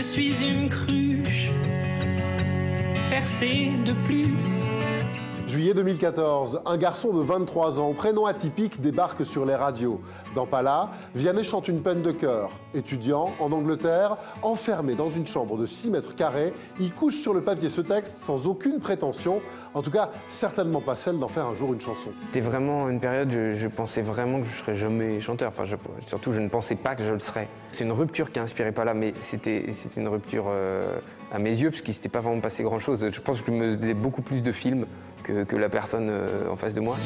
Je suis une cruche percée de plus. Juillet 2014, un garçon de 23 ans, prénom atypique, débarque sur les radios. Dans Pala, Vianney chante une peine de cœur. Étudiant en Angleterre, enfermé dans une chambre de 6 mètres carrés, il couche sur le papier ce texte sans aucune prétention, en tout cas certainement pas celle d'en faire un jour une chanson. C'était vraiment une période, je, je pensais vraiment que je serais jamais chanteur. Enfin, surtout, je ne pensais pas que je le serais. C'est une rupture qui a inspiré Pala, mais c'était une rupture euh, à mes yeux, parce qu'il s'était pas vraiment passé grand-chose. Je pense que je me faisais beaucoup plus de films que, que la personne euh, en face de moi.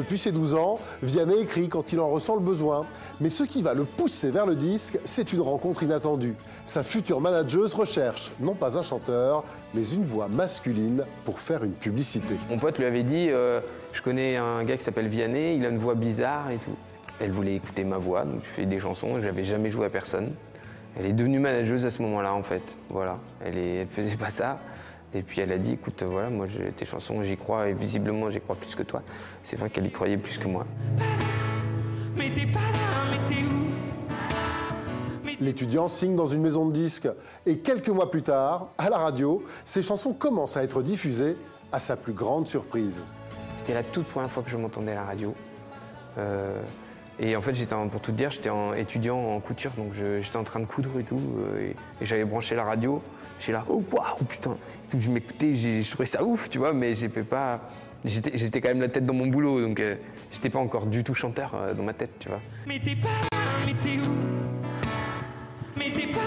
Depuis ses 12 ans, Vianney écrit quand il en ressent le besoin. Mais ce qui va le pousser vers le disque, c'est une rencontre inattendue. Sa future manageuse recherche non pas un chanteur, mais une voix masculine pour faire une publicité. Mon pote lui avait dit euh, Je connais un gars qui s'appelle Vianney, il a une voix bizarre et tout. Elle voulait écouter ma voix, donc je fais des chansons et j'avais jamais joué à personne. Elle est devenue manageuse à ce moment-là en fait. Voilà, elle, est, elle faisait pas ça. Et puis elle a dit écoute, voilà, moi j'ai tes chansons, j'y crois et visiblement j'y crois plus que toi. C'est vrai qu'elle y croyait plus que moi. Mais t'es pas là, mais t'es où? L'étudiant signe dans une maison de disques et quelques mois plus tard, à la radio, ses chansons commencent à être diffusées à sa plus grande surprise. C'était la toute première fois que je m'entendais à la radio. Euh, et en fait, j'étais pour tout dire, j'étais en étudiant en couture, donc j'étais en train de coudre et tout, euh, et, et j'avais branché la radio. J'étais là, oh waouh, putain. Et je m'écoutais, je trouvais ça ouf, tu vois, mais fait pas. J'étais j'étais quand même la tête dans mon boulot, donc euh, j'étais pas encore du tout chanteur euh, dans ma tête, tu vois. Mais t'es pas mais t'es où Mais t'es pas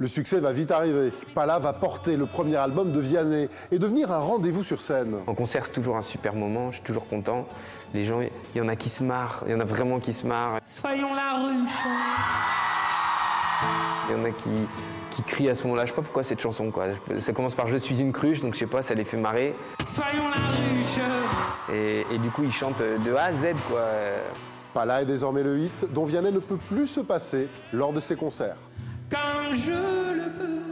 Le succès va vite arriver. Pala va porter le premier album de Vianney et devenir un rendez-vous sur scène. En concert, c'est toujours un super moment, je suis toujours content. Les gens, il y en a qui se marrent, il y en a vraiment qui se marrent. Soyons la ruche. Il y en a qui, qui crient à ce moment-là. Je sais pas pourquoi cette chanson, quoi. Ça commence par Je suis une cruche, donc je sais pas, ça les fait marrer. Soyons la ruche. Et, et du coup, ils chantent de A à Z, quoi. Pala est désormais le hit dont Vianney ne peut plus se passer lors de ses concerts je le peux.